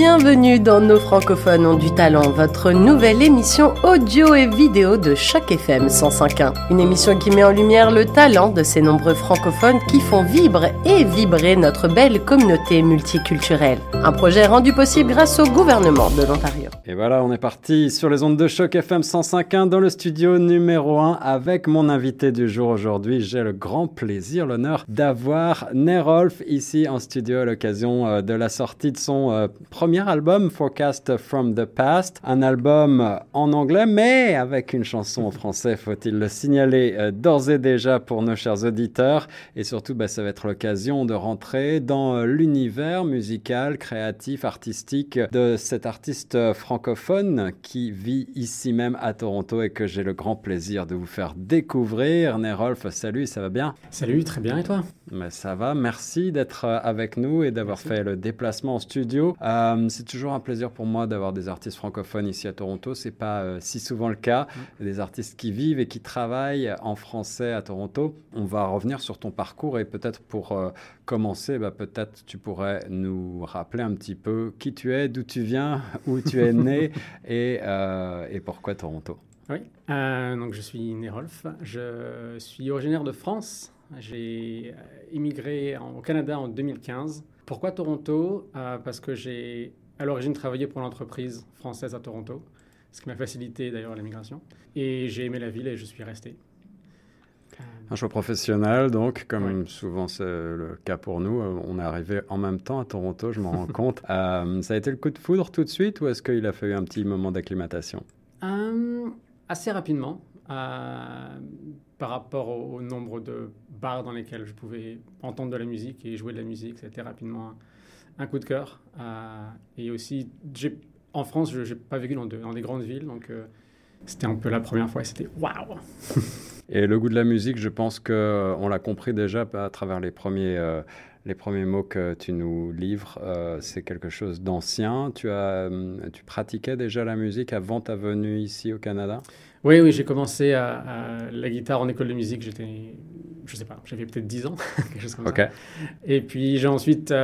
Bienvenue dans Nos francophones ont du talent, votre nouvelle émission audio et vidéo de Choc FM 105.1. Une émission qui met en lumière le talent de ces nombreux francophones qui font vibrer et vibrer notre belle communauté multiculturelle. Un projet rendu possible grâce au gouvernement de l'Ontario. Et voilà, on est parti sur les ondes de Choc FM 105.1 dans le studio numéro 1 avec mon invité du jour aujourd'hui. J'ai le grand plaisir, l'honneur d'avoir Nerolf ici en studio à l'occasion euh, de la sortie de son euh, premier album, Forecast from the Past. Un album en anglais, mais avec une chanson en français, faut-il le signaler euh, d'ores et déjà pour nos chers auditeurs. Et surtout, bah, ça va être l'occasion de rentrer dans l'univers musical, créatif, artistique de cet artiste francophone qui vit ici même à Toronto et que j'ai le grand plaisir de vous faire découvrir. Nerolf, salut, ça va bien? Salut, très bien, et toi? Mais Ça va, merci d'être euh, avec nous et d'avoir fait le déplacement en studio. Euh, c'est toujours un plaisir pour moi d'avoir des artistes francophones ici à Toronto. C'est pas euh, si souvent le cas. Mm. Des artistes qui vivent et qui travaillent en français à Toronto. On va revenir sur ton parcours et peut-être pour commencer, bah, peut-être tu pourrais nous rappeler un petit peu qui tu es, d'où tu viens, où tu es né et, euh, et, pourquoi Toronto Oui, euh, donc je suis Nérolf, je suis originaire de France, j'ai euh, immigré au Canada en 2015. Pourquoi Toronto? Parce que j'ai à l'origine travaillé pour l'entreprise française à Toronto, ce qui m'a facilité d'ailleurs l'immigration. Et j'ai aimé la ville et je suis resté. Un choix professionnel, donc, comme souvent c'est le cas pour nous. Euh, on est arrivé en même temps à Toronto, je m'en rends compte. Euh, ça a été le coup de foudre tout de suite ou est-ce qu'il a fallu un petit moment d'acclimatation? Euh, Assez rapidement. Par rapport au, nombre de bars dans lesquels je pouvais entendre de la musique et jouer de la musique, c'était rapidement un, coup de cœur. et aussi, en France, je n'ai pas vécu dans, dans, des grandes villes, donc c'était un peu la première fois et c'était waouh Et le goût de la musique, je pense qu'on euh, l'a compris déjà à travers les premiers, euh, les premiers mots que tu nous livres. Euh, c'est quelque chose d'ancien. Tu, as, tu pratiquais déjà la musique avant ta venue ici au Canada? Oui, oui, j'ai commencé à, la guitare en école de musique. J'étais, je sais pas, j'avais peut-être 10 ans, quelque chose comme ça. Et puis j'ai ensuite,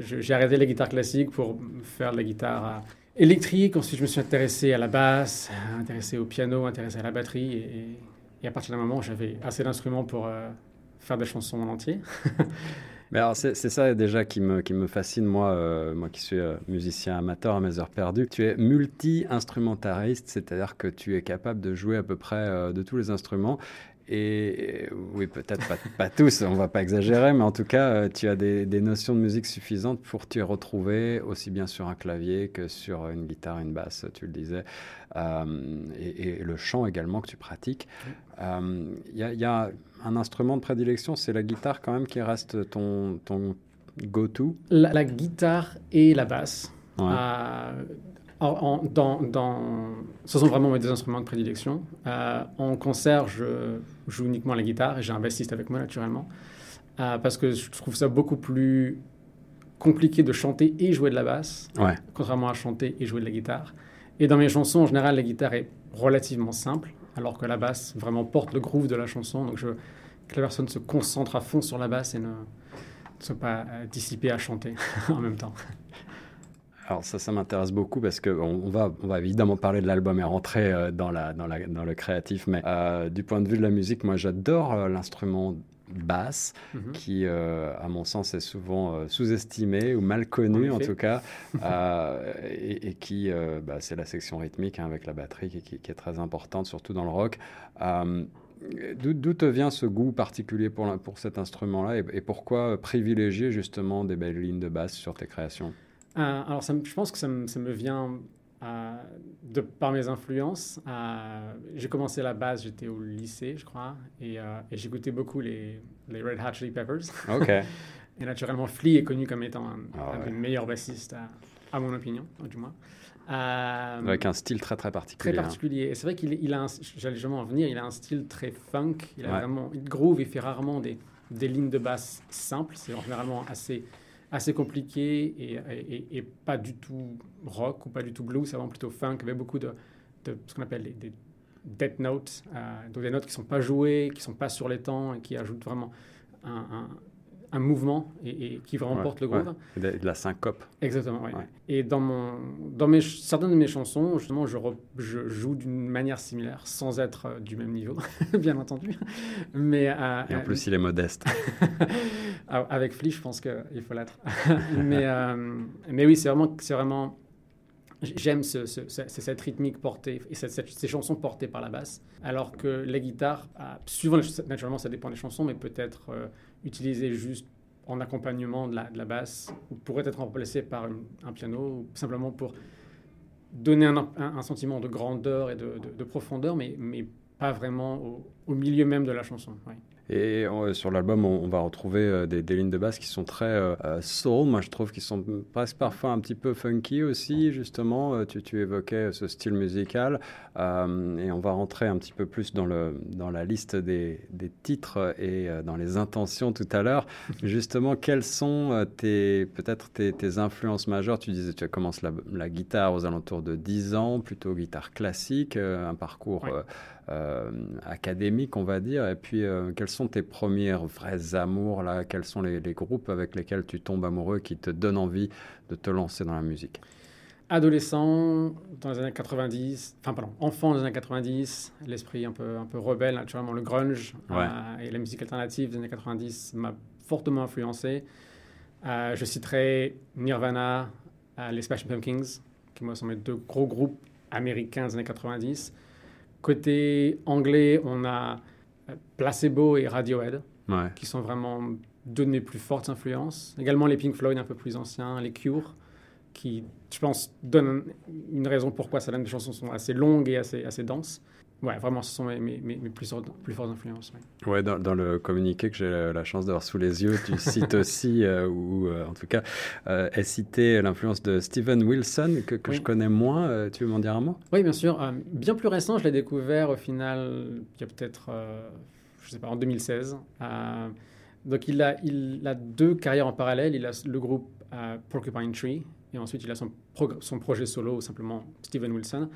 j'ai arrêté la guitare classique pour faire de la guitare électrique. Ensuite, je me suis intéressé à la basse, intéressé au piano, intéressé à la batterie. Et, et à partir d'un moment, j'avais assez d'instruments pour euh, faire des chansons en entier. Mais alors, c'est ça déjà qui me, qui me fascine, moi, euh, moi qui suis euh, musicien amateur à mes heures perdues. Tu es multi-instrumentariste, c'est-à-dire que tu es capable de jouer à peu près de tous les instruments. Et oui, peut-être pas, pas, tous, on va pas exagérer, mais en tout cas, euh, tu as des, des, notions de musique suffisantes pour t'y retrouver aussi bien sur un clavier que sur une guitare, une basse, tu le disais, euh, et, le chant également que tu pratiques. Il euh, y, y, a un instrument de prédilection, c'est la guitare quand même qui reste ton, ton go-to? La, guitare et la basse. En, dans, dans, ce sont vraiment mes deux instruments de prédilection. Euh, en concert, je joue uniquement la guitare et j'ai un bassiste avec moi naturellement. Euh, parce que je trouve ça beaucoup plus compliqué de chanter et jouer de la basse, contrairement à chanter et jouer de la guitare. Et dans mes chansons, en général, la guitare est relativement simple, alors que la basse vraiment porte le groove de la chanson. Donc je, que la personne se concentre à fond sur la basse et ne, ne soit pas euh, dissipée à chanter en même temps. Alors ça, ça m'intéresse beaucoup parce qu'on on va, on va évidemment parler de l'album et rentrer euh, dans, la, dans, la, dans, le créatif, mais euh, du point de vue de la musique, moi j'adore euh, l'instrument basse, mhm. qui, à mon sens, est souvent sous-estimé ou mal connu en, tout cas, et, qui, bah, c'est la section rythmique hein, avec la batterie qui, qui, est très importante, surtout dans le rock. D'où te vient ce goût particulier pour, pour cet instrument-là et, et, pourquoi privilégier justement des belles lignes de basse sur tes créations? Euh, alors, je pense que ça me, vient euh, de, par mes influences. Euh, j'ai commencé la base, j'étais au lycée, je crois, et, j'écoutais beaucoup les, les, Red Hot Chili Peppers. OK. et naturellement, Flea est connu comme étant un, des meilleurs bassistes, à, mon opinion, du moins. Avec un style très très particulier. Très hein. particulier. Et c'est vrai qu'il il a, j'allais jamais en venir, il a un style très funk. Il a vraiment, il groove, il fait rarement des, des lignes de basse simples. C'est généralement assez assez compliqué et, pas du tout rock ou pas du tout blues, c'est vraiment plutôt funk, avec beaucoup de, ce qu'on appelle des, dead notes, euh, donc des notes qui ne sont pas jouées, qui ne sont pas sur les temps et qui ajoutent vraiment un mouvement et, qui vraiment porte le groupe. Et de, la syncope. Exactement, oui. Et dans, mon, dans mes, certaines de mes chansons, justement, je, je joue d'une manière similaire, sans être euh, du même niveau, bien entendu. Mais, euh, et en plus, il est modeste. Ah, avec Flea, je pense qu'il faut l'être. mais, mais oui, c'est vraiment, vraiment J'aime ce, cette rythmique portée et ces chansons portées par la basse, alors que les guitares, ah, souvent naturellement ça dépend des chansons, mais peut-être euh, utilisées juste en accompagnement de la, basse, ou pourrait être remplacées par un piano, simplement pour donner un, sentiment de grandeur et de, de, profondeur, mais, mais pas vraiment au, milieu même de la chanson. Et sur l'album, on, va retrouver euh, des, des, lignes de basse qui sont très euh, euh, soul. Moi, je trouve qu'ils sont presque parfois un petit peu funky aussi, justement. Tu, tu évoquais ce style musical. et on va rentrer un petit peu plus dans, le, dans la liste des, des titres et dans les intentions tout à l'heure. Justement, quelles sont tes, peut-être tes, tes, influences majeures? Tu disais, tu commences la, la, guitare aux alentours de 10 ans, plutôt guitare classique, un parcours académique, on va dire. Et puis, quelles sont tes premiers vrais amours là? Quels sont les, groupes avec lesquels tu tombes amoureux qui te donnent envie de te lancer dans la musique? Adolescent, dans les années 90, enfin pardon, enfant dans les années 90, l'esprit un peu, un peu rebelle, naturellement le grunge euh, et la musique alternative des années 90 m'a fortement influencé. Euh, je citerai Nirvana, euh, les Smashing Pumpkins, qui moi sont mes deux gros groupes américains des années 90. Côté anglais, on a Placebo et Radiohead, qui sont vraiment deux de mes plus fortes influences. Également les Pink Floyd un peu plus anciens, les Cure, qui, je pense, donnent une raison pourquoi certaines chansons sont assez longues et assez, assez denses. Ouais, vraiment, ce sont mes, mes, mes plus, plus, fortes influences. Ouais, dans, dans, le communiqué que j'ai la chance d'avoir sous les yeux, tu cites aussi, euh, ou euh, en tout cas, euh, est cité l'influence de Steven Wilson, que, que je connais moins. Euh, tu veux m'en dire un mot? Oui, bien sûr. bien plus récent, je l'ai découvert au final, il y a peut-être, je sais pas, en 2016. donc, il a, il a deux carrières en parallèle. Il a le groupe Porcupine Tree, et ensuite, il a son, son projet solo, simplement Steven Wilson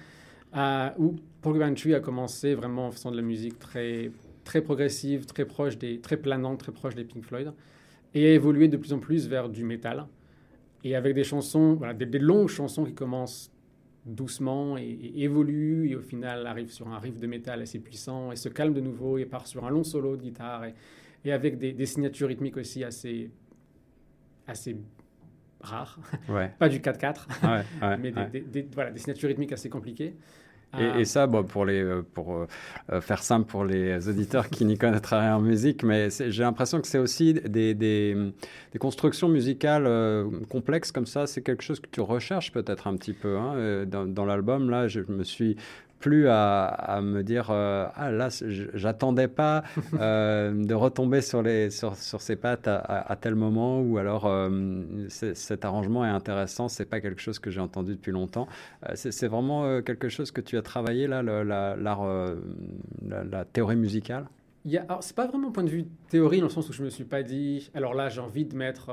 où Porcupine Tree a commencé vraiment en faisant de la musique très, très progressive, très proche des, très planante, très proche des Pink Floyd, et a évolué de plus en plus vers du métal, et avec des chansons, voilà, des, longues chansons qui commencent doucement et, évoluent, et au final arrivent sur un riff de métal assez puissant, et se calment de nouveau, et part sur un long solo de guitare, et, et avec des, des, signatures rythmiques aussi assez, assez rares, ouais. pas du 4-4, ouais, mais des, des, voilà, des signatures rythmiques assez compliquées. Et, ah. ça, bon, pour, les, euh, pour euh, faire simple pour les auditeurs qui n'y connaîtraient rien en musique, mais j'ai l'impression que c'est aussi des, des, des, constructions musicales euh, complexes comme ça. C'est quelque chose que tu recherches peut-être un petit peu. Hein. Dans, dans l'album, là, je me suis plus à, me dire euh, ah là j'attendais pas euh, de retomber sur les sur, sur ses pattes à, tel moment ou alors euh, cet arrangement est intéressant c'est pas quelque chose que j'ai entendu depuis longtemps. C'est vraiment quelque chose que tu as travaillé là la, la, théorie musicale? C'est pas vraiment un point de vue théorie dans le sens où je me suis pas dit alors là j'ai envie de mettre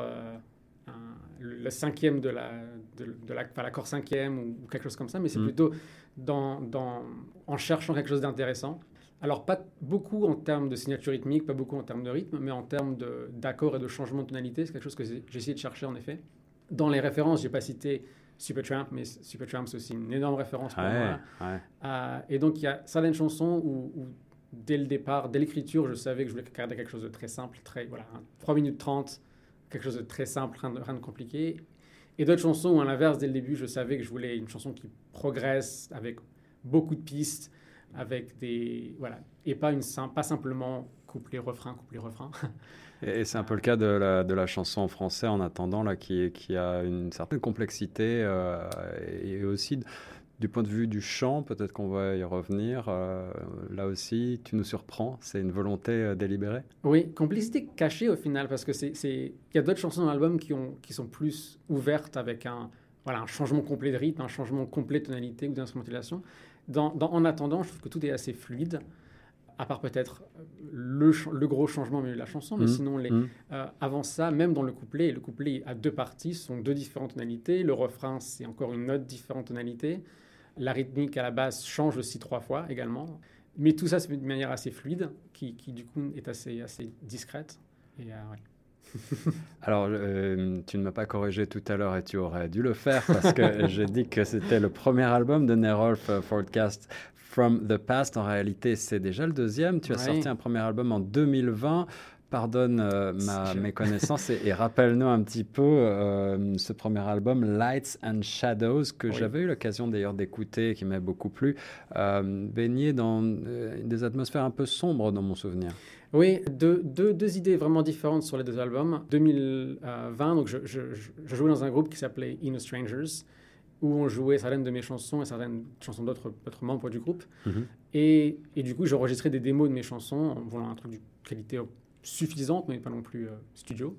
le cinquième de la, de, la, l'accord cinquième ou, quelque chose comme ça, mais c'est mm. plutôt dans, dans, en cherchant quelque chose d'intéressant. Alors, pas beaucoup en termes de signature rythmique, pas beaucoup en termes de rythme, mais en termes d'accord et de changement de tonalité, c'est quelque chose que j'ai essayé de chercher en effet. Dans les références, je n'ai pas cité Supertramp, mais Supertramp, c'est aussi une énorme référence pour moi. Euh, et donc, il y a certaines chansons où, dès le départ, dès l'écriture, je savais que je voulais garder quelque chose de très simple, très, voilà, 3 minutes 30, quelque chose de très simple, rien de, compliqué. Et d'autres chansons où, à l'inverse, dès le début, je savais que je voulais une chanson qui progresse avec beaucoup de pistes, avec des. Voilà. Et pas, une, pas simplement couplet-refrain, couplet-refrain. Et c'est un peu le cas de la, de la, chanson en français en attendant, là, qui, qui a une certaine complexité euh, et aussi du point de vue du chant, peut-être qu'on va y revenir. Euh, là aussi, tu nous surprends. C'est une volonté euh, délibérée? Oui, complicité cachée au final, parce que c'est, il y a d'autres chansons dans l'album qui, ont, qui sont plus ouvertes avec un, voilà, un changement complet de rythme, un changement complet de tonalité ou d'instrumentalisation. Dans, en attendant, je trouve que tout est assez fluide, à part peut-être le, le, gros changement au milieu de la chanson, mais mmh, sinon, les, mmh. euh, avant ça, même dans le couplet, le couplet a deux parties, sont deux différentes tonalités. Le refrain, c'est encore une autre différente tonalité. La rythmique à la base change aussi trois fois également. Mais tout ça se fait de manière assez fluide, qui, qui, du coup est assez, assez discrète. Et, euh, Alors, euh, tu ne m'as pas corrigé tout à l'heure et tu aurais dû le faire parce que j'ai dit que c'était le premier album de Nerolf euh, Forecast From the Past. En réalité, c'est déjà le deuxième. Tu as sorti un premier album en 2020 pardonne euh, ma méconnaissance et, et rappelle-nous un petit peu euh, ce premier album Lights and Shadows que j'avais eu l'occasion d'ailleurs d'écouter, qui m'a beaucoup plu, euh, baigné dans des atmosphères un peu sombres dans mon souvenir. Oui, deux, deux, deux, idées vraiment différentes sur les deux albums. 2020, donc je, je, je jouais dans un groupe qui s'appelait Inner Strangers où on jouait certaines de mes chansons et certaines chansons d'autres membres du groupe. Mm-hmm. et, et, du coup, j'enregistrais des démos de mes chansons en voulant un truc de qualité suffisante, mais pas non plus euh, studio.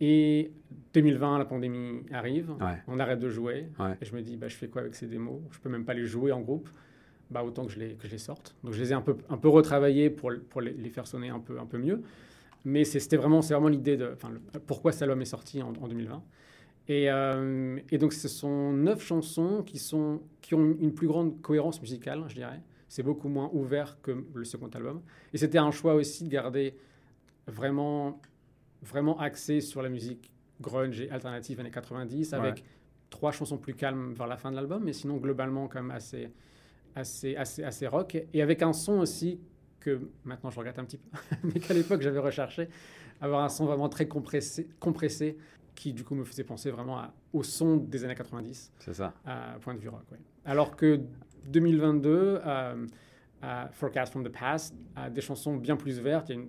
Et 2020, la pandémie arrive, on arrête de jouer. Et je me dis, bah, je fais quoi avec ces démos? Je peux même pas les jouer en groupe. Bah, autant que je, les, que je les sorte. Donc je les ai un peu, un peu retravaillés pour, pour les, faire sonner un peu, un peu mieux. Mais c'était vraiment, vraiment l'idée de enfin, pourquoi cet album est sorti en, 2020. Et, euh, et, donc ce sont neuf chansons qui, sont, qui ont une plus grande cohérence musicale, je dirais. C'est beaucoup moins ouvert que le second album. Et c'était un choix aussi de garder vraiment, vraiment axé sur la musique grunge et alternative années 90, avec trois chansons plus calmes vers la fin de l'album, mais sinon globalement quand même assez, assez, assez, assez rock, et avec un son aussi que maintenant je regrette un petit peu, mais qu'à l'époque j'avais recherché, avoir un son vraiment très compressé, compressé qui du coup me faisait penser vraiment au son des années 90. C'est ça. À point de vue rock, Alors que 2022, euh, Forecast from the Past, a des chansons bien plus vertes. Il y a une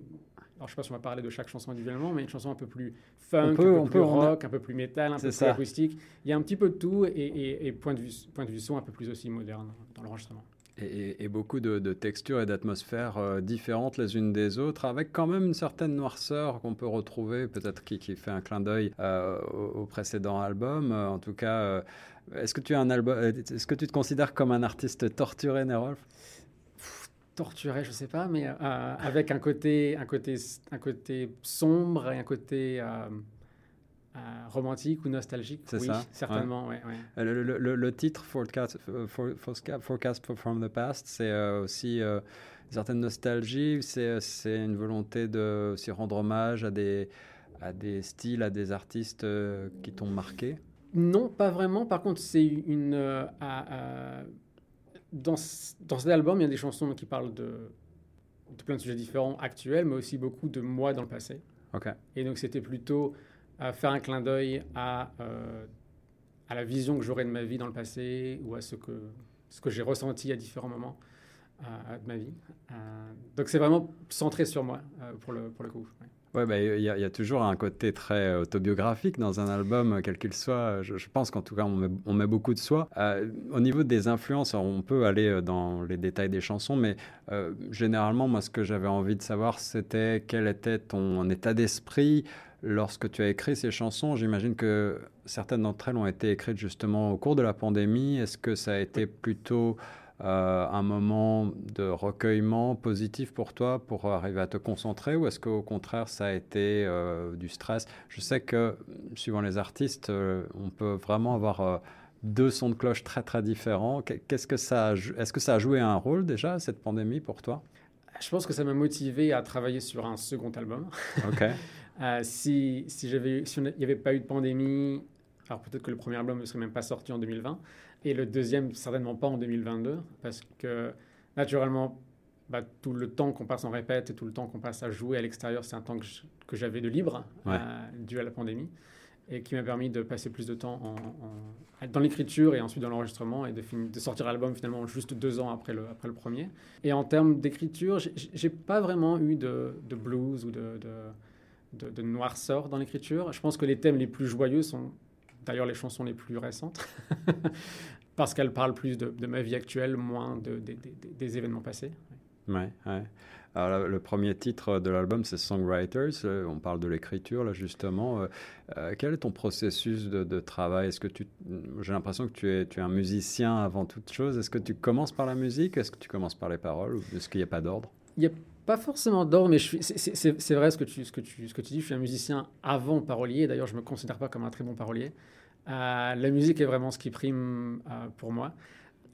alors je sais pas si on va parler de chaque chanson individuellement, mais une chanson un peu plus funk, un peu plus rock, un peu plus métal, un peu plus acoustique. Il y a un petit peu de tout et, point, de vue, point de vue son un peu plus aussi moderne dans l'enregistrement. Et, beaucoup de, textures et d'atmosphères euh, différentes les unes des autres, avec quand même une certaine noirceur qu'on peut retrouver, peut-être qui, qui, fait un clin d'œil euh, au, précédent album. Euh, en tout cas, est-ce que tu un album, est-ce que tu te considères comme un artiste torturé, Nerolf? Torturé, je sais pas, mais euh, avec un côté, un, côté, un côté sombre et un côté euh, euh, romantique ou nostalgique. C'est oui, ça certainement. Ouais. Ouais, Le, le, le, titre Forecast, Forecast from the Past, c'est aussi une certaine nostalgie, c'est une volonté de aussi rendre hommage à des, à des styles, à des artistes qui t'ont marqué? Non, pas vraiment. Par contre, c'est une dans, dans cet album, il y a des chansons qui parlent de, de plein de sujets différents actuels, mais aussi beaucoup de moi dans le passé. Et donc c'était plutôt à faire un clin d'œil à, euh, à la vision que j'aurais de ma vie dans le passé ou à ce que, ce que j'ai ressenti à différents moments euh, de ma vie. Euh, donc c'est vraiment centré sur moi pour, le, pour le coup. Ouais, bah, il y, a toujours un côté très autobiographique dans un album, quel qu'il soit. Je, pense qu'en tout cas, on met, beaucoup de soi. Euh, au niveau des influences, on peut aller euh, dans les détails des chansons, mais euh, généralement, moi, ce que j'avais envie de savoir, c'était quel était ton état d'esprit lorsque tu as écrit ces chansons. J'imagine que certaines d'entre elles ont été écrites justement au cours de la pandémie. Est-ce que ça a été plutôt euh, un moment de recueillement positif pour toi pour arriver à te concentrer ou est-ce qu'au contraire ça a été euh, du stress? Je sais que suivant les artistes, euh, on peut vraiment avoir deux sons de cloche très très différents. Qu'est-ce que ça est-ce que ça a joué un rôle déjà cette pandémie pour toi? Je pense que ça m'a motivé à travailler sur un second album. Ok. si si j'avais si il n'y avait pas eu de pandémie, alors peut-être que le premier album ne serait même pas sorti en 2020 et le deuxième certainement pas en 2022 parce que naturellement bah, tout le temps qu'on passe en répète et tout le temps qu'on passe à jouer à l'extérieur, c'est un temps que j'avais de libre euh, dû à la pandémie et qui m'a permis de passer plus de temps en, dans l'écriture et ensuite dans l'enregistrement et de, de sortir l'album finalement juste deux ans après le, après le premier. Et en termes d'écriture, j'ai pas vraiment eu de, de blues ou de, de, de noirceur dans l'écriture. Je pense que les thèmes les plus joyeux sont D'ailleurs, les chansons les plus récentes, parce qu'elles parlent plus de, ma vie actuelle, moins de, des événements passés. Ouais, ouais. Alors, le premier titre de l'album, c'est Songwriters. Euh, on parle de l'écriture, là, justement. Euh, euh, quel est ton processus de, travail? Est-ce que tu... J'ai l'impression que tu es, tu es un musicien avant toute chose. Est-ce que tu commences par la musique? Est-ce que tu commences par les paroles? Ou est-ce qu'il n'y a pas d'ordre? Il n'y a pas forcément d'ordre, mais c'est vrai ce que, tu, ce, que tu, ce que tu dis. Je suis un musicien avant parolier. D'ailleurs, je ne me considère pas comme un très bon parolier. Euh, la musique est vraiment ce qui prime euh, pour moi.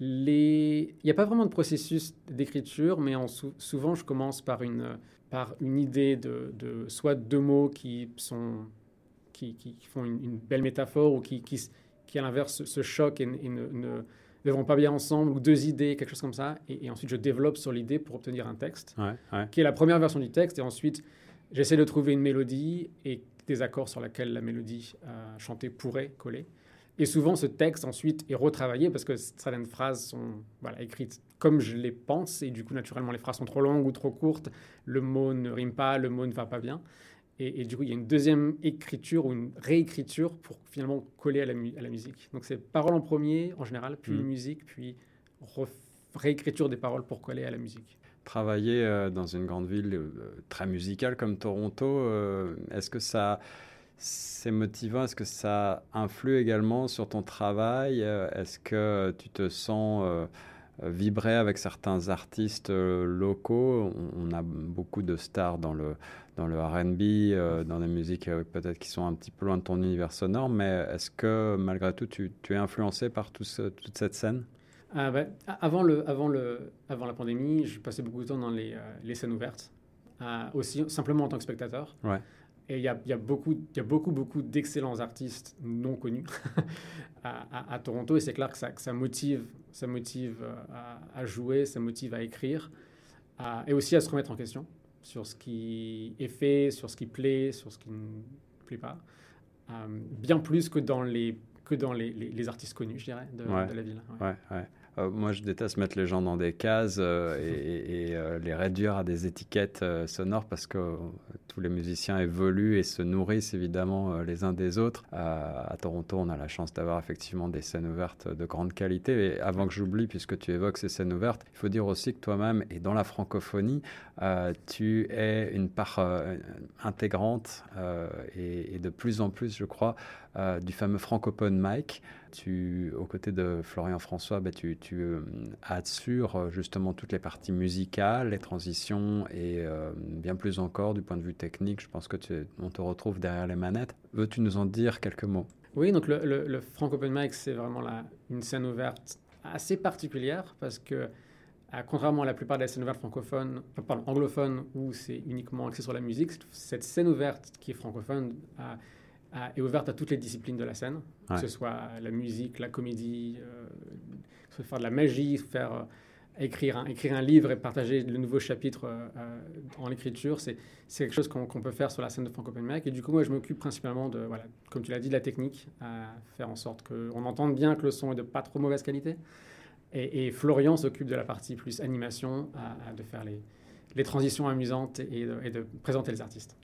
les... Il n'y a pas vraiment de processus d'écriture, mais en souvent je commence par une, par une idée de, de soit deux mots qui, sont, qui, qui font une, belle métaphore ou qui, qui, qui à l'inverse se choquent et, ne, ne, vont pas bien ensemble, ou deux idées, quelque chose comme ça. Et, ensuite je développe sur l'idée pour obtenir un texte, qui est la première version du texte. Et ensuite j'essaie de trouver une mélodie et des accords sur lesquels la mélodie euh, chantée pourrait coller. Et souvent, ce texte ensuite est retravaillé parce que certaines phrases sont voilà, écrites comme je les pense et du coup, naturellement, les phrases sont trop longues ou trop courtes, le mot ne rime pas, le mot ne va pas bien. Et, du coup, il y a une deuxième écriture ou une réécriture pour finalement coller à la, à la musique. Donc, c'est parole en premier en général, puis mmh. musique, puis réécriture des paroles pour coller à la musique. Travailler euh, dans une grande ville euh, très musicale comme Toronto, euh, est-ce que ça c'est motivant? Est-ce que ça influe également sur ton travail? Est-ce que tu te sens vibrer avec certains artistes locaux? On, a beaucoup de stars dans le, dans le RB, dans des musiques peut-être qui sont un petit peu loin de ton univers sonore, mais est-ce que malgré tout tu, es influencé par toute cette scène? Ah, bah, avant, le, avant, le, avant la pandémie, je passais beaucoup de temps dans les, les scènes ouvertes, aussi simplement en tant que spectateur. Ouais. Et il y a, y a, beaucoup, y a beaucoup, beaucoup d'excellents artistes non connus à, à, Toronto. Et c'est clair que ça, que ça, motive, ça motive euh, à, jouer, ça motive à écrire, et aussi à se remettre en question sur ce qui est fait, sur ce qui plaît, sur ce qui ne plaît pas. Euh, bien plus que dans les que dans les, les, artistes connus, je dirais, de, de la ville. Ouais. Euh, moi, je déteste mettre les gens dans des cases euh, et, euh, les réduire à des étiquettes sonores parce que tous les musiciens évoluent et se nourrissent évidemment les uns des autres. à Toronto, on a la chance d'avoir effectivement des scènes ouvertes de grande qualité. Et avant que j'oublie, puisque tu évoques ces scènes ouvertes, il faut dire aussi que toi-même, et dans la francophonie, tu es une part intégrante et, et, de plus en plus, je crois, du fameux francophone Mike. Tu, aux côtés de Florian François, ben, tu, tu euh, assures euh, justement toutes les parties musicales, les transitions et euh, bien plus encore du point de vue technique. Je pense que on te retrouve derrière les manettes. Veux-tu nous en dire quelques mots? Oui, donc le, le, Open Mic, c'est vraiment une scène ouverte assez particulière parce que contrairement à la plupart des scènes ouvertes francophones, pardon, anglophones, où c'est uniquement axé sur la musique, cette scène ouverte qui est francophone a est ouverte à toutes les disciplines de la scène, que ce soit la musique, la comédie, euh, faire de la magie, faire euh, écrire, un, écrire un livre et partager le nouveau chapitre euh, en écriture. C'est quelque chose qu'on peut faire sur la scène de Franco Open Et du coup, moi, je m'occupe principalement de, voilà, comme tu l'as dit, de la technique, à faire en sorte qu'on entende bien que le son est de pas trop mauvaise qualité. Et, Florian s'occupe de la partie plus animation, de faire les, les transitions amusantes et de présenter les artistes.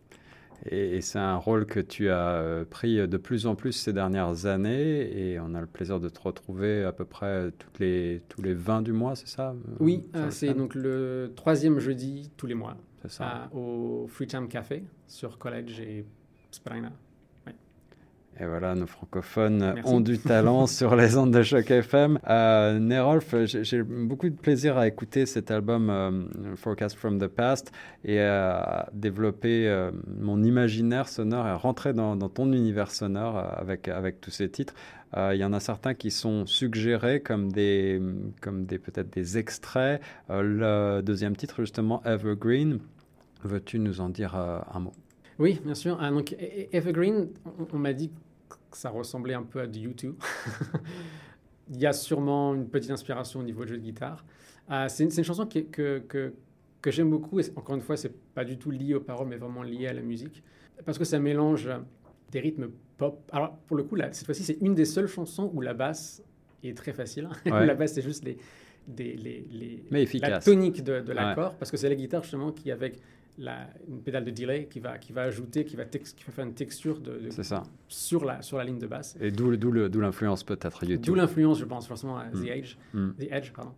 Et, c'est un rôle que tu as euh, pris de plus en plus ces dernières années et on a le plaisir de te retrouver à peu près toutes les, tous les 20 du mois, c'est ça euh, Oui, euh, c'est donc le troisième jeudi tous les mois. Ça. au Freetown Café sur College et Springer. Et voilà, nos francophones ont du talent sur les ondes de Choc FM. Euh, Nerolf, j'ai beaucoup de plaisir à écouter cet album euh, Forecast from the Past et à développer euh, mon imaginaire sonore et à rentrer dans, ton univers sonore avec, avec tous ces titres. Il y en a certains qui sont suggérés comme des, comme des peut-être des extraits. le deuxième titre, justement, Evergreen. Veux-tu nous en dire un mot? Oui, bien sûr. Ah, donc, e-, e-, Evergreen, on, m'a dit ça ressemblait un peu à du YouTube. Il y a sûrement une petite inspiration au niveau de jeu de guitare. Ah, c'est une, chanson que, que, que j'aime beaucoup. Et encore une fois, c'est pas du tout lié aux paroles, mais vraiment lié à la musique. Parce que ça mélange des rythmes pop. Alors, pour le coup, là, cette fois-ci, c'est une des seules chansons où la basse est très facile. la basse, c'est juste les, des, les, les, mais la tonique de, de l'accord. Parce que c'est la guitare, justement, qui, avec une pédale de delay qui va, qui va ajouter, qui va, qui va faire une texture de, ça. Sur, la, sur la ligne de basse. Et d'où l'influence peut-être YouTube. D'où l'influence, je pense, forcément, à The, mm. Edge, mm. The Edge. Pardon.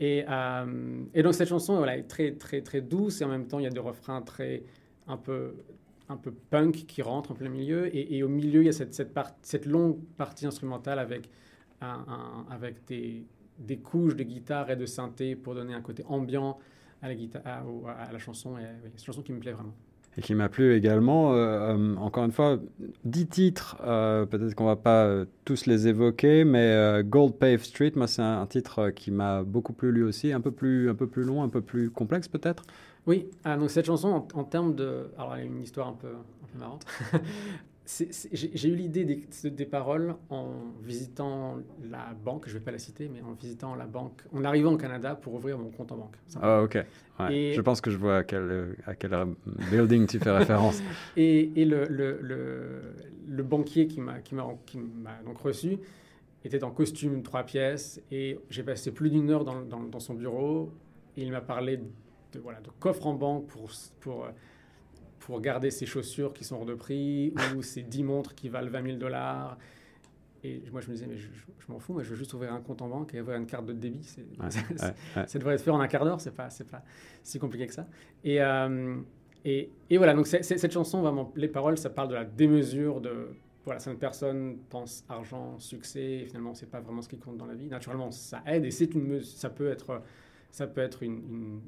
Et, euh, et, donc cette chanson voilà, est très, très, très douce et en même temps, il y a des refrains très, un peu, un peu punk qui rentrent en plein milieu. Et, au milieu, il y a cette, cette, cette longue partie instrumentale avec, un, avec des, des couches de guitare et de synthé pour donner un côté ambiant à la, guitare, à, la chanson. Et c'est une chanson qui me plaît vraiment. et qui m'a plu également. Euh, encore une fois, dix titres, peut-être qu'on va pas tous les évoquer, mais Gold Pave Street, moi c'est un, titre qui m'a beaucoup plu lui aussi, un peu plus, un peu plus long, un peu plus complexe peut-être? Oui, ah, donc cette chanson en, termes de... Alors elle a une histoire un peu, un peu marrante. j'ai eu l'idée des, des, paroles en visitant la banque, je ne vais pas la citer, mais en visitant la banque, en arrivant au Canada pour ouvrir mon compte en banque. Ah, ok. Et je pense que je vois à quel, à quel building tu fais référence. Et, et le, le, le, le, banquier qui m'a donc reçu était en costume trois pièces et j'ai passé plus d'une heure dans, dans, dans, son bureau et il m'a parlé de, voilà, de coffre en banque pour. pour pour garder ses chaussures qui sont hors de prix ou ses 10 montres qui valent 20 000 dollars. Et moi, je me disais, mais je, m'en fous, moi, je veux juste ouvrir un compte en banque et avoir une carte de débit. Ça devrait être fait en un quart d'heure, c'est pas, c'est pas si compliqué que ça. Et, euh, et, et, voilà, donc cette chanson, vraiment, les paroles, ça parle de la démesure de. Voilà, certaines personnes pensent argent, succès, et finalement, c'est pas vraiment ce qui compte dans la vie. Naturellement, ça aide et c'est une, ça peut être, ça peut être une une,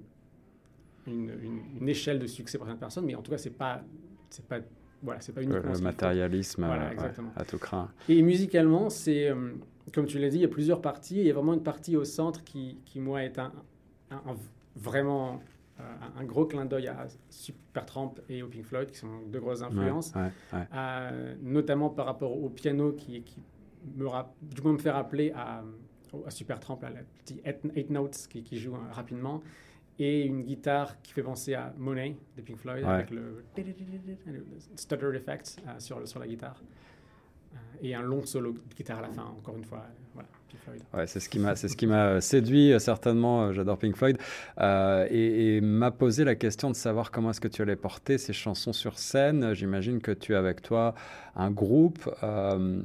échelle de succès pour certaines personnes, mais en tout cas, c'est pas, c'est pas, voilà, c'est pas uniquement le, matérialisme euh, à tout craint. Et musicalement, c'est, euh, comme tu l'as dit, il y a plusieurs parties. il y a vraiment une partie au centre qui, qui moi, est un, vraiment euh, un gros clin d'œil à Supertramp et au Pink Floyd, qui sont deux grosses influences, notamment par rapport au piano qui, qui me, du moins me fait rappeler à, à Supertramp, la petite eight, Notes qui, qui joue rapidement et une guitare qui fait penser à Monet de Pink Floyd avec le, stutter effect euh, sur, sur la guitare. Euh, et un long solo de guitare à la fin, encore une fois. Voilà, Pink Floyd. Ouais, c'est ce qui m'a, c'est ce qui m'a séduit euh, certainement. J'adore Pink Floyd et, m'a posé la question de savoir comment est-ce que tu allais porter ces chansons sur scène. J'imagine que tu as avec toi un groupe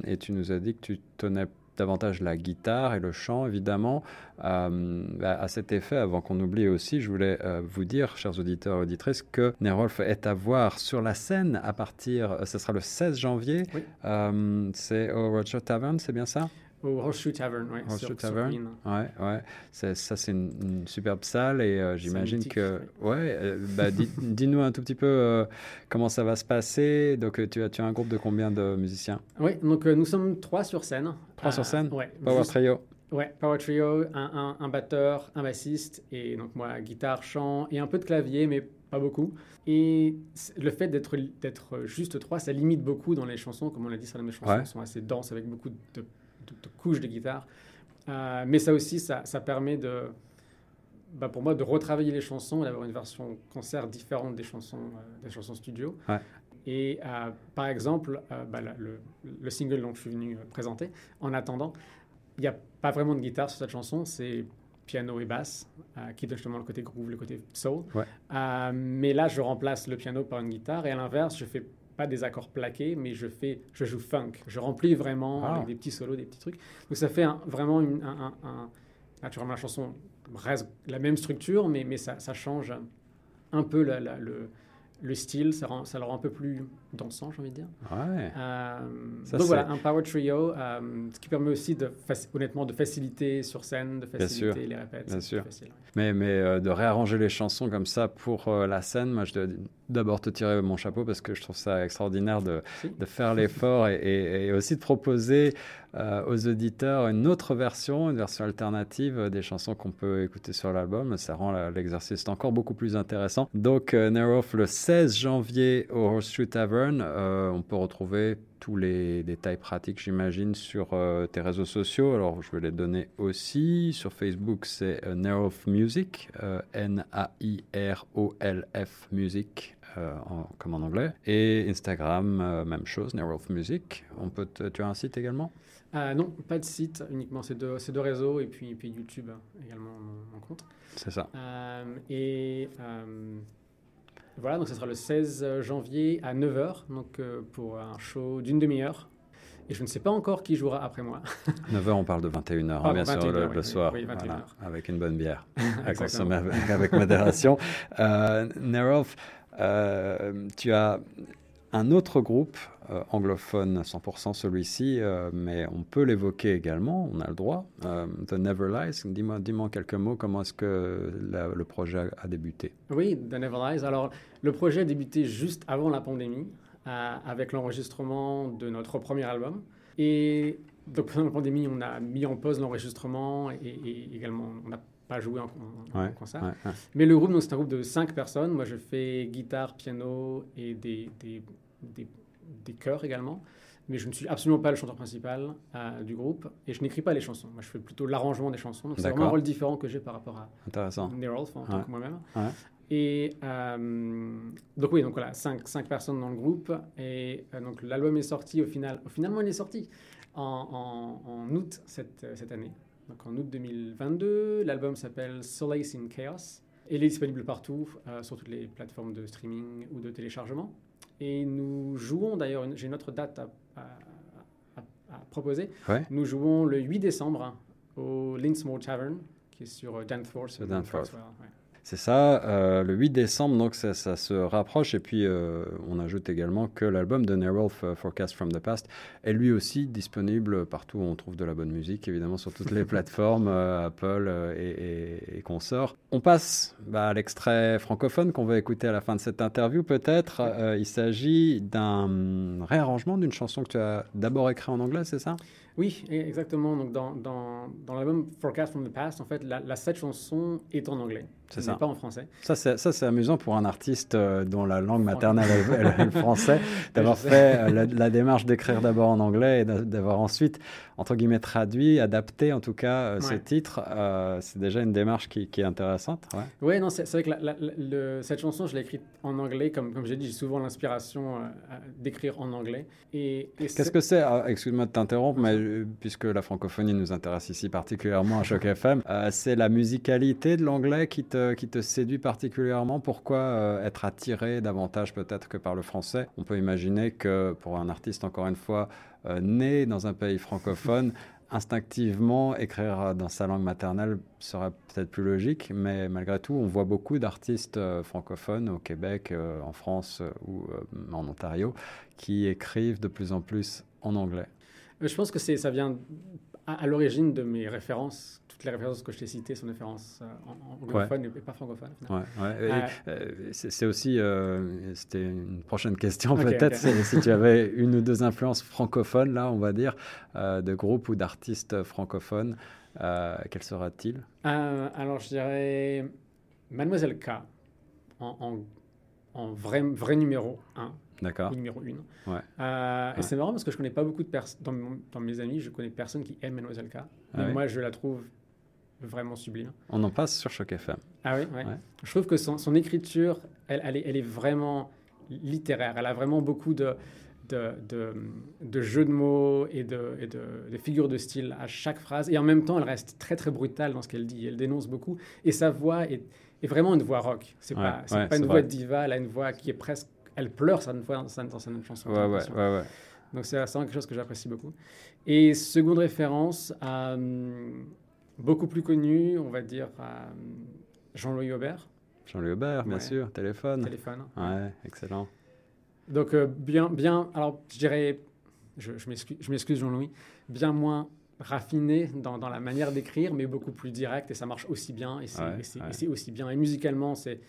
et tu nous as dit que tu tenais davantage la guitare et le chant, évidemment. Euh, à cet effet, avant qu'on oublie aussi, je voulais euh, vous dire, chers auditeurs et auditrices, que Nerolf est à voir sur la scène à partir, ce sera le 16 janvier. Euh, c'est au Roger Tavern, c'est bien ça? Au Horseshoe Tavern, oui. Horseshoe Tavern, ouais, ouais. Ça, c'est une, superbe salle et euh, j'imagine que, ouais, euh, bah, dis-nous un tout petit peu euh, comment ça va se passer. Donc, tu as, tu as un groupe de combien de musiciens? Oui, donc nous sommes trois sur scène. Trois sur scène? Ouais. Power Trio Ouais, Power Trio, un, un, un, batteur, un bassiste et donc moi, guitare, chant et un peu de clavier, mais pas beaucoup. Et le fait d'être juste trois, ça limite beaucoup dans les chansons. Comme on l'a dit, certaines chansons sont assez denses avec beaucoup de de, couches de guitare. Euh, mais ça aussi, ça, ça permet de, bah pour moi, de retravailler les chansons et d'avoir une version concert différente des chansons, euh, des chansons studio. Et euh, par exemple, bah, le, le, single dont je suis venu présenter, en attendant, il n'y a pas vraiment de guitare sur cette chanson, c'est piano et basse, qui donne justement le côté groove, le côté soul. mais là, je remplace le piano par une guitare et à l'inverse, je fais pas des accords plaqués, mais je fais, je joue funk. Je remplis vraiment ah. avec des petits solos, des petits trucs. Donc ça fait vraiment une, un, un, naturellement la chanson reste la même structure, mais, mais ça, ça change un peu la, le, le style, ça, rend, ça le rend un peu plus dansant, j'ai envie de dire. Ouais. Euh, donc voilà, un power trio, euh, ce qui permet aussi, de, honnêtement, de faciliter sur scène, de faciliter les répètes. Bien sûr. Mais, mais euh, de réarranger les chansons comme ça pour la scène, moi je dois d'abord te tirer mon chapeau parce que je trouve ça extraordinaire de, de faire l'effort et, et, aussi de proposer aux auditeurs une autre version, une version alternative des chansons qu'on peut écouter sur l'album. Ça rend l'exercice encore beaucoup plus intéressant. Donc, Neroff le 16 janvier au Horseshoe Tavern. Euh, on peut retrouver tous les détails pratiques, j'imagine, sur euh, tes réseaux sociaux. Alors, je vais les donner aussi. Sur Facebook, c'est euh, Music, euh, N-A-I-R-O-L-F Music, comme en anglais. Et Instagram, même chose, Nerolf Music. On peut tu as un site également? Non, pas de site, uniquement ces deux, deux réseaux et puis, puis YouTube également en compte. C'est ça. et voilà, donc ce sera le 16 janvier à 9h, donc euh, pour un show d'une demi-heure. Et je ne sais pas encore qui jouera après moi. 9h, on parle de 21h, hein, bien sûr, le, soir, avec une bonne bière, à consommer avec, modération. Euh, euh, tu as un autre groupe euh, anglophone 100% celui-ci, euh, mais on peut l'évoquer également, on a le droit. Euh, The Never Lies, dis-moi dis quelques mots comment est-ce que le projet a débuté? Oui, The Never Lies. Alors, le projet a débuté juste avant la pandémie, avec l'enregistrement de notre premier album. Et donc, pendant la pandémie, on a mis en pause l'enregistrement et, également, on n'a pas joué en, concert. Mais le groupe, c'est un groupe de cinq personnes. Moi, je fais guitare, piano et des, des, des des chœurs également, mais je ne suis absolument pas le chanteur principal euh, du groupe et je n'écris pas les chansons. Moi, je fais plutôt l'arrangement des chansons. Donc, c'est vraiment un rôle différent que j'ai par rapport à Intéressant. Nerolf en tant que moi-même. Et euh, donc, oui, donc voilà, cinq, cinq, personnes dans le groupe. Et euh, donc, l'album est sorti au final. Finalement, il est sorti en, en, août cette, cette, année. Donc, en août 2022. L'album s'appelle Solace in Chaos. Et il est disponible partout, sur toutes les plateformes de streaming ou de téléchargement. Et nous jouons d'ailleurs, j'ai une autre date à, proposer. Nous jouons le 8 décembre au Linsmore Tavern, qui est sur Danforth. Danforth. C'est ça, euh, le 8 décembre, donc ça, se rapproche. Et puis, euh, on ajoute également que l'album de Nerolf, euh, Forecast from the Past, est lui aussi disponible partout où on trouve de la bonne musique, évidemment sur toutes les plateformes, Apple et, et, consorts. On passe bah, à l'extrait francophone qu'on va écouter à la fin de cette interview, peut-être. il s'agit d'un réarrangement d'une chanson que tu as d'abord écrite en anglais, c'est ça? Oui, e, exactement. Donc, dans, dans, dans l'album Forecast from the Past, en fait, la, la cette chanson est en anglais. C'est ça. pas en français. Ça, c'est amusant pour un artiste euh, dont la langue maternelle est, le français, d'avoir fait euh, la, démarche d'écrire d'abord en anglais et d'avoir ensuite, entre guillemets, traduit, adapté en tout cas euh, ce titre. c'est déjà une démarche qui, qui est intéressante. Oui, ouais, non, c'est vrai que cette chanson, je l'ai écrite en anglais. Comme, comme j'ai dit, j'ai souvent l'inspiration d'écrire en anglais. Et, Qu'est-ce que c'est Excuse-moi de t'interrompre, mais puisque la francophonie nous intéresse ici particulièrement à Choc FM, c'est la musicalité de l'anglais qui te séduit particulièrement Pourquoi euh, être attiré davantage peut-être que par le français? On peut imaginer que pour un artiste, encore une fois, euh, né dans un pays francophone, instinctivement, écrire dans sa langue maternelle serait peut-être plus logique, mais malgré tout, on voit beaucoup d'artistes euh, francophones au Québec, en France ou en Ontario qui écrivent de plus en plus en anglais. Je pense que ça vient à l'origine de mes références les références que je t'ai citées sont des références euh, anglophones et pas francophones. Ouais, ouais. Euh, c'est aussi, euh, c'était une prochaine question peut-être, si tu avais une ou deux influences francophones, là, on va dire, de groupes ou d'artistes francophones, quel sera-t-il? Alors, je dirais Mademoiselle K, en, en, vrai, vrai numéro 1. D'accord. numéro 1. Ouais. Et c'est marrant parce que je connais pas beaucoup de personnes, dans, dans, mes amis, je connais personne qui aime Mademoiselle K. Mais ah moi, je la trouve vraiment sublime. On en passe sur Choc FM. Ah oui, ouais. Je trouve que son, son écriture, elle, elle, est, elle, est, vraiment littéraire. Elle a vraiment beaucoup de, de, de, de jeux de mots et, de, et de, figures de style à chaque phrase. Et en même temps, elle reste très, très brutale dans ce qu'elle dit. Elle dénonce beaucoup. Et sa voix est, est vraiment une voix rock. C'est n'est pas, pas une voix de diva. Elle a une voix qui est presque... Elle pleure sa voix dans sa, dans sa chanson. Ouais, ouais, ouais, Donc c'est vraiment quelque chose que j'apprécie beaucoup. Et seconde référence, euh, beaucoup plus connu, on va dire, Jean-Louis Aubert. Jean-Louis Aubert, bien sûr, téléphone. Téléphone. Ouais, excellent. Donc, euh, bien, bien, alors je dirais, je, je m'excuse Jean-Louis, bien moins raffiné dans, dans la manière d'écrire, mais beaucoup plus direct et ça marche aussi bien et c'est aussi bien. Et musicalement, c'est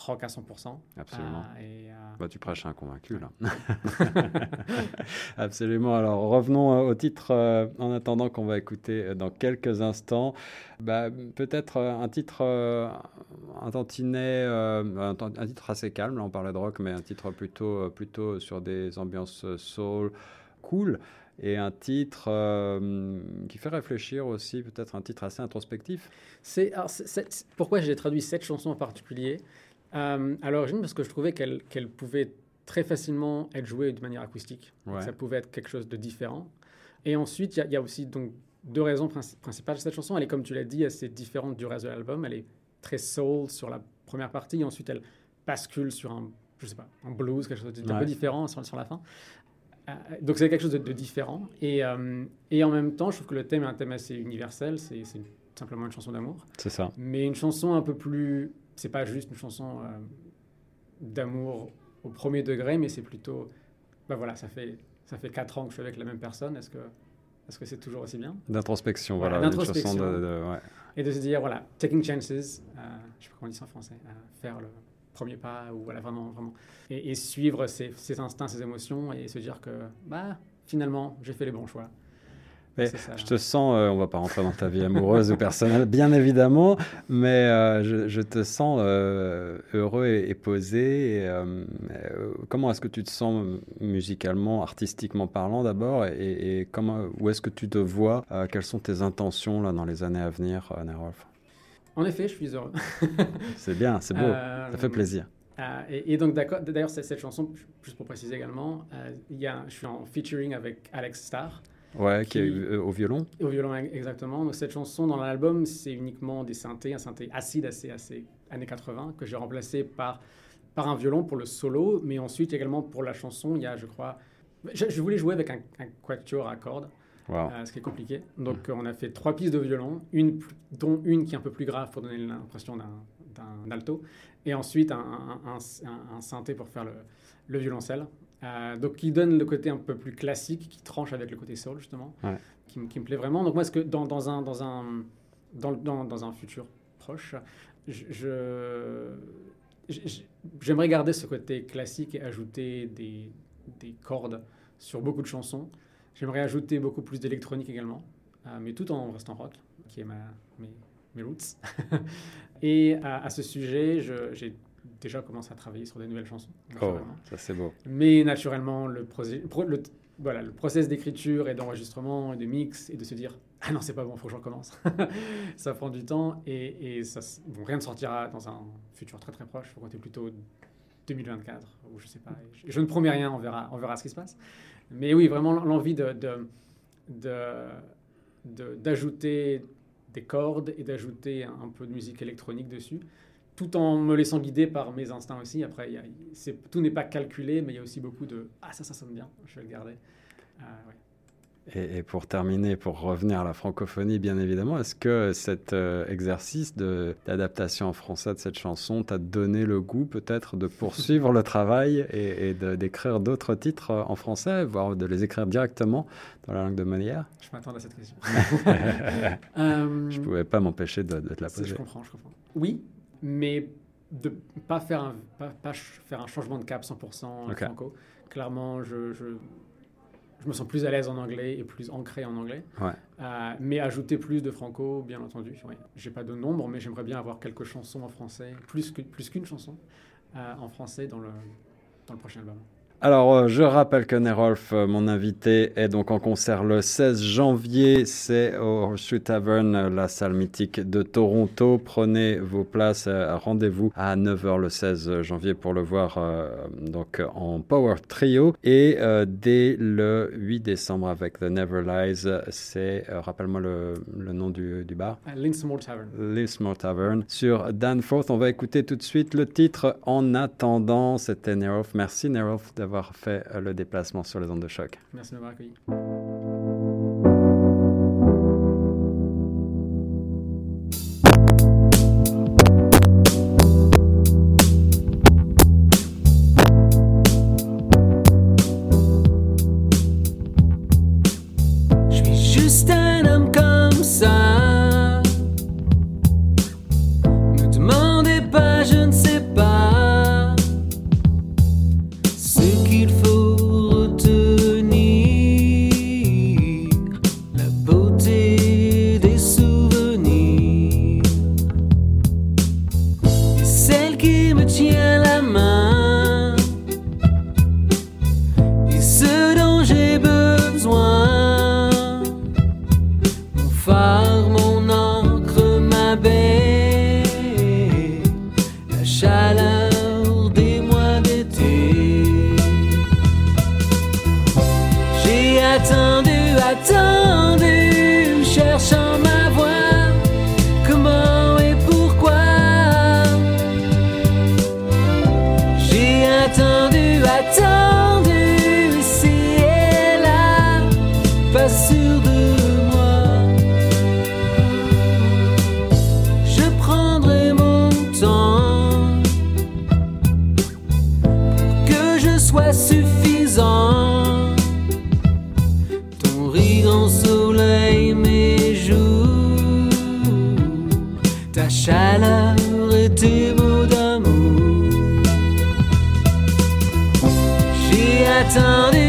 rock à 100%. Absolument. Ah, et, euh, bah, tu prêches un convaincu, là. Absolument. Alors, revenons euh, au titre euh, en attendant qu'on va écouter dans quelques instants. Bah, Peut-être un titre, un tantinet, un, titre assez calme. Là, on parlait de rock, mais un titre plutôt, plutôt sur des ambiances soul, cool et un titre qui fait réfléchir aussi, peut-être un titre assez introspectif. C'est, pourquoi j'ai traduit cette chanson en particulier? Euh, à l'origine, parce que je trouvais qu'elle pouvait très facilement être jouée de manière acoustique. Ça pouvait être quelque chose de différent. Et ensuite, il y, a aussi donc deux raisons principales. Cette chanson, elle est, comme tu l'as dit, assez différente du reste de l'album. Elle est très soul sur la première partie, et ensuite elle bascule sur un, je sais pas, un blues, quelque chose d'un peu différent sur, sur la fin. Euh, donc c'est quelque chose de, différent. Et, euh, et, en même temps, je trouve que le thème est un thème assez universel. C'est simplement une chanson d'amour. C'est ça. Mais une chanson un peu plus c'est pas juste une chanson euh, d'amour au premier degré, mais c'est plutôt, ben voilà, ça fait, ça fait 4 ans que je suis avec la même personne, est-ce que est-ce que c'est toujours aussi bien? D'introspection, Voilà, d'introspection. chanson de- de- ouais. Et de se dire, voilà, taking chances, euh, je sais pas comment on dit ça en français, euh, faire le premier pas, ou voilà, vraiment, vraiment. Et, et suivre ses, ses instincts, ses émotions, et se dire que, bah, finalement, j'ai fait les bons choix. Mais C'est ça. Je te sens, euh, on va pas rentrer dans ta vie amoureuse ou personnelle, bien évidemment, mais euh, je, je te sens euh, heureux et, et posé. et, euh, comment est-ce que tu te sens musicalement, artistiquement parlant d'abord, et, et comment, où est-ce que tu te vois Quelles sont tes intentions là dans les années à venir, Nerolf En effet, je suis heureux. C'est bien, c'est beau, ça fait plaisir. Et, et donc, d'ailleurs, cette, cette chanson, juste pour préciser également, il y a, je suis en featuring avec Alex Starr, Ouais, qui est euh, au violon. au violon exactement. Donc, cette chanson, dans l'album, c'est uniquement des synthés, un synthé acide assez, assez années 80, que j'ai remplacé par, par un violon pour le solo, mais ensuite également pour la chanson, il y a, je crois, je, je voulais jouer avec un, un quatuor à cordes, Wow. euh, ce qui est compliqué. Donc, euh, on a fait trois pistes de violon, une, dont une qui est un peu plus grave pour donner l'impression d'un alto, et ensuite un- un synthé pour faire le, le violoncelle. Euh, donc, qui donne le côté un peu plus classique, qui tranche avec le côté soul, justement, Ouais. qui, me- qui me plaît vraiment. Donc, moi, est-ce que dans, dans, un, dans, un, dans, dans, dans un futur proche, je- j'aimerais garder ce côté classique et ajouter des, des cordes sur beaucoup de chansons. J'aimerais ajouter beaucoup plus d'électronique également, euh, mais tout en restant rock, qui est ma, mes, mes roots. et à, à ce sujet, je- j'ai déjà commencé à travailler sur des nouvelles chansons. Oh, ça c'est beau. Mais naturellement, le, pro- le, voilà, le process d'écriture et d'enregistrement et de mix et de se dire Ah non, c'est pas bon, il faut que je recommence. ça prend du temps et, et ça, s- bon, rien ne sortira dans un futur très très proche. Il faut compter plutôt 2024 ou je sais pas. Je, je ne promets rien, on verra, on verra ce qui se passe. Mais oui, vraiment l'envie de, de, de- de- d'ajouter des cordes et d'ajouter un, un peu de musique électronique dessus, tout en me laissant guider par mes instincts aussi. Après, y a- tout n'est pas calculé, mais il y a aussi beaucoup de ah ça ça sonne bien, je vais le garder. Euh, ouais. Et, et pour terminer, pour revenir à la francophonie, bien évidemment, est-ce que cet euh, exercice de- d'adaptation en français de cette chanson t'a donné le goût peut-être de poursuivre le travail et, d'écrire d'autres titres en français, voire de les écrire directement dans la langue de Molière? Je m'attendais à cette question. Euh, Je pouvais pas m'empêcher de, de te la poser. Je comprends, je comprends. Oui, mais de pas faire un, pas, faire un changement de cap 100% Ok. franco. Clairement, je, je, je me sens plus à l'aise en anglais et plus ancré en anglais. Ouais. Euh, mais ajouter plus de franco, bien entendu. Oui. J'ai pas de nombre, mais j'aimerais bien avoir quelques chansons en français, plus que- plus qu'une chanson euh, en français dans le, dans le prochain album. Alors, euh, je rappelle que Nerolf, euh, mon invité, est donc en concert le 16 janvier. C'est au Horseshoe Tavern, euh, la salle mythique de Toronto. Prenez vos places. Rendez-vous à 9h le 16 janvier pour le voir euh, donc, en Power Trio. Et euh, dès le 8 décembre avec The Never Lies, c'est, euh, rappelle-moi le, le nom du, du bar Euh, Linsmore Tavern. Lismore Tavern sur Danforth. On va écouter tout de suite le titre En attendant. C'était Nerolf. Merci Nerolf d'avoir fait euh, le déplacement sur les ondes de choc. Merci de m'avoir accueilli. down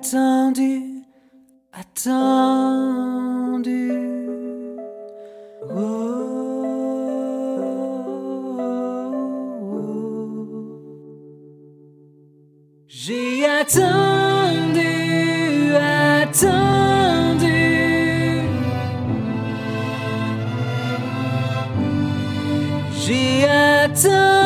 attendu, attendu. Oh. J'ai attendu, attendu. J'ai attendu.